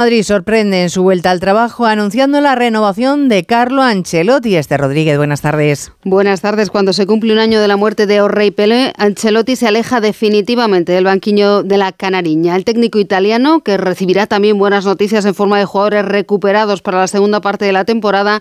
Madrid sorprende en su vuelta al trabajo anunciando la renovación de Carlo Ancelotti. Este Rodríguez, buenas tardes. Buenas tardes. Cuando se cumple un año de la muerte de Orrey Pelé, Ancelotti se aleja definitivamente del banquillo de la Canariña. El técnico italiano, que recibirá también buenas noticias en forma de jugadores recuperados para la segunda parte de la temporada,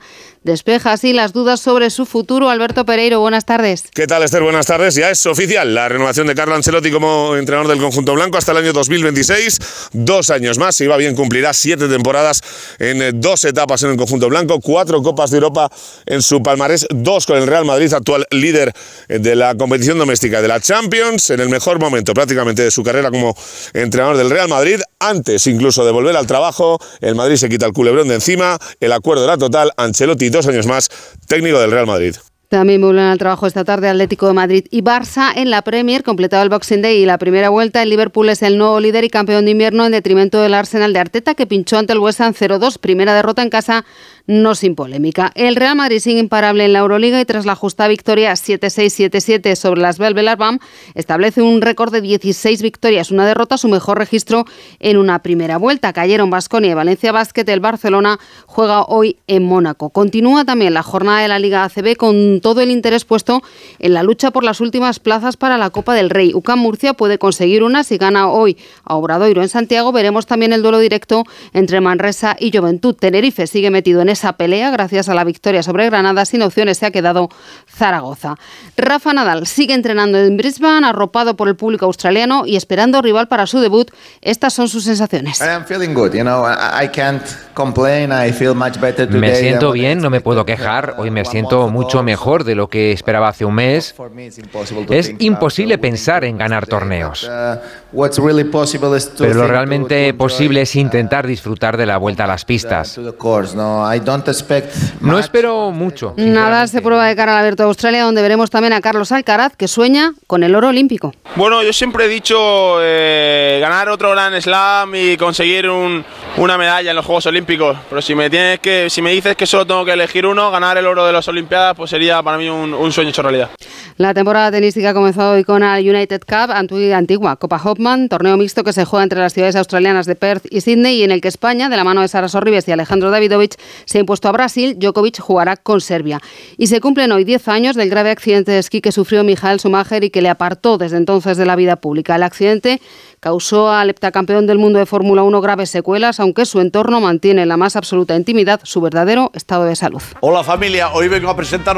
despeja así las dudas sobre su futuro. Alberto Pereiro, buenas tardes. ¿Qué tal, Esther? Buenas tardes. Ya es oficial la renovación de Carlo Ancelotti como entrenador del conjunto blanco hasta el año 2026. Dos años más, si va bien, cumplirá siete temporadas en eh, dos etapas en el conjunto blanco, cuatro Copas de Europa en su palmarés, dos con el Real Madrid, actual líder eh, de la competición doméstica de la Champions, en el mejor momento prácticamente de su carrera como entrenador del Real Madrid, antes incluso de volver al trabajo, el Madrid se quita el culebrón de encima, el acuerdo era total, Ancelotti dos años más, técnico del Real Madrid. También vuelven al trabajo esta tarde Atlético de Madrid y Barça en la Premier, completado el Boxing Day y la primera vuelta. El Liverpool es el nuevo líder y campeón de invierno en detrimento del Arsenal de Arteta, que pinchó ante el West Ham 0-2. Primera derrota en casa no sin polémica. El Real Madrid sigue imparable en la Euroliga y tras la justa victoria 7-6-7-7 sobre las Belvelar BAM, establece un récord de 16 victorias, una derrota, su mejor registro en una primera vuelta. Cayeron Basconia y Valencia Basket. El Barcelona juega hoy en Mónaco. Continúa también la jornada de la Liga ACB con todo el interés puesto en la lucha por las últimas plazas para la Copa del Rey. UCAM Murcia puede conseguir una si gana hoy a Obradoiro en Santiago. Veremos también el duelo directo entre Manresa y Juventud. Tenerife sigue metido en esa pelea. Gracias a la victoria sobre Granada, sin opciones se ha quedado Zaragoza. Rafa Nadal sigue entrenando en Brisbane, arropado por el público australiano y esperando rival para su debut. Estas son sus sensaciones. Me siento bien, no me puedo quejar. Hoy me siento mucho mejor de lo que esperaba hace un mes. Es imposible pensar en ganar torneos. Pero lo realmente posible es intentar disfrutar de la vuelta a las pistas. No espero mucho. Nada se prueba de cara al Abierto de Australia, donde veremos también a Carlos Alcaraz, que sueña con el oro olímpico. Bueno, yo siempre he dicho eh, ganar otro Grand Slam y conseguir una medalla en los Juegos Olímpicos. Pero si me tienes que, si me dices que solo tengo que elegir uno, ganar el oro de las Olimpiadas, pues sería para mí un, sueño hecho realidad. La temporada tenística ha comenzado hoy con el United Cup, antigua Copa Hopman, torneo mixto que se juega entre las ciudades australianas de Perth y Sydney y en el que España, de la mano de Sara Sorribes y Alejandro Davidovich, se ha impuesto a Brasil. Djokovic jugará con Serbia. Y se cumplen hoy 10 años del grave accidente de esquí que sufrió Michael Schumacher y que le apartó desde entonces de la vida pública. El accidente causó al heptacampeón del mundo de Fórmula 1 graves secuelas, aunque su entorno mantiene en la más absoluta intimidad su verdadero estado de salud. Hola familia, hoy vengo a presentaros